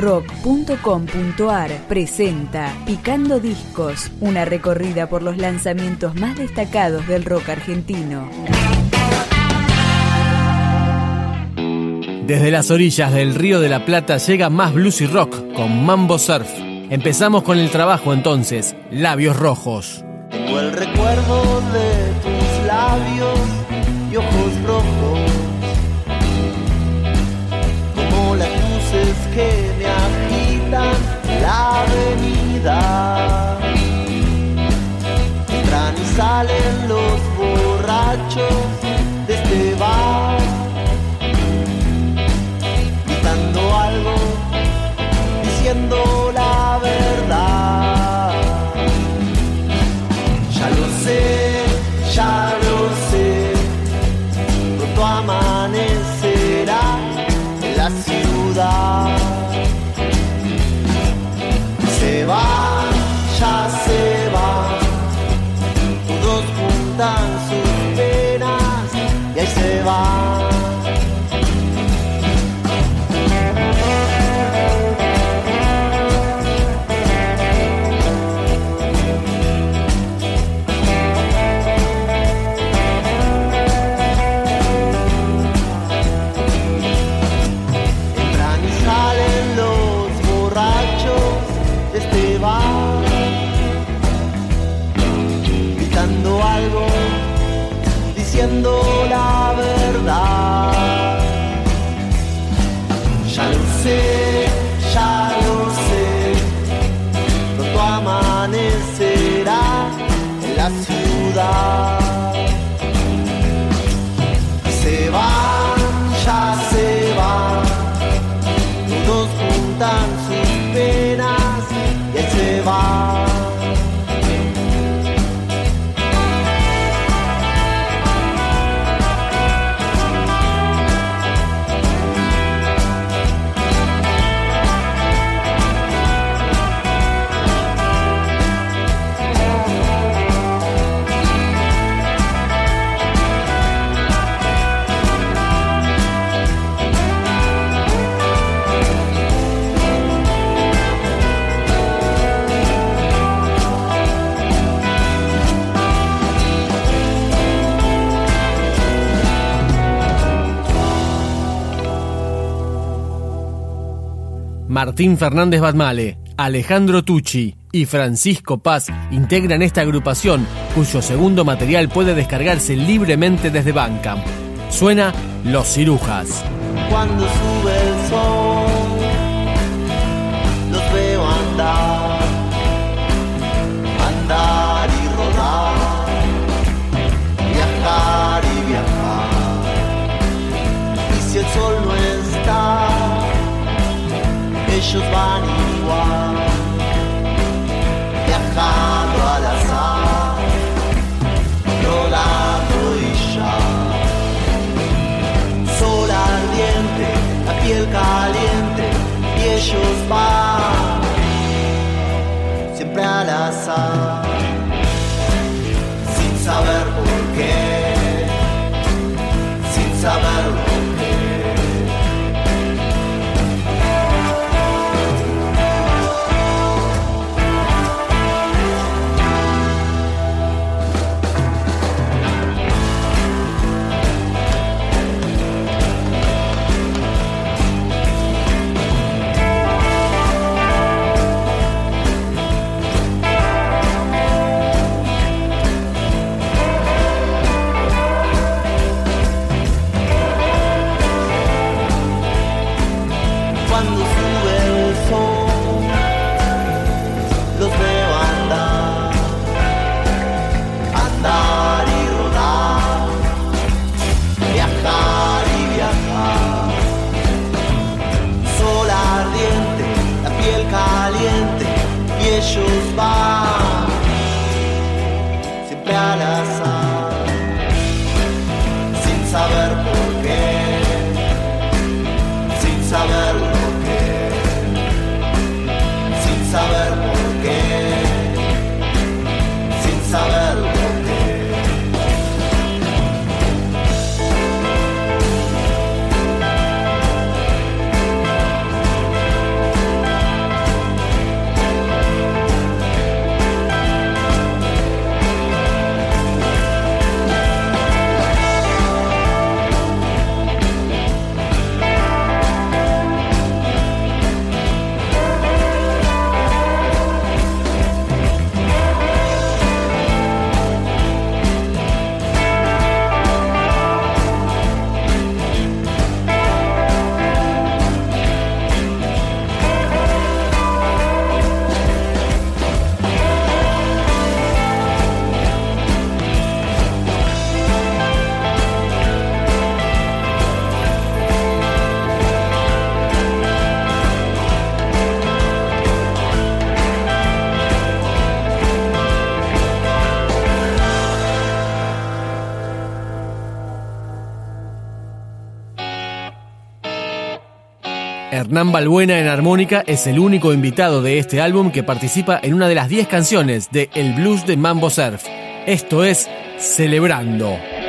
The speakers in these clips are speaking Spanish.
rock.com.ar presenta Picando Discos, una recorrida por los lanzamientos más destacados del rock argentino. Desde las orillas del Río de la Plata llega más blues y rock con Mambo Surf. Empezamos con el trabajo entonces, Labios Rojos. Tengo el recuerdo de salen los borrachos y ahí Se van, ya se van todos juntan sus penas y se va. Martín Fernández Batmale, Alejandro Tucci y Francisco Paz integran esta agrupación, cuyo segundo material puede descargarse libremente desde Bandcamp. Suena Los Cirujas. Cuando sube el sol, los veo andar, andar y rodar, viajar y viajar. Y si el sol no está, van igual, viajando al azar, rodando y ya. Sol ardiente, la piel caliente y ellos van. Siempre al azar, Hernán Balbuena en armónica es el único invitado de este álbum que participa en una de las 10 canciones de El Blues de Mambo Surf. Esto es Celebrando.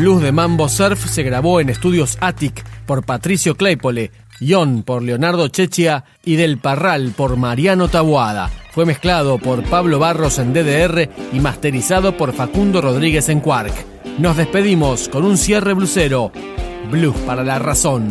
Blues de Mambo Surf se grabó en estudios Attic por Patricio Claypole, Yon por Leonardo Chechia y Del Parral por Mariano Taboada. Fue mezclado por Pablo Barros en DDR y masterizado por Facundo Rodríguez en Quark. Nos despedimos con un cierre blusero. Blues para la razón.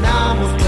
ganamos.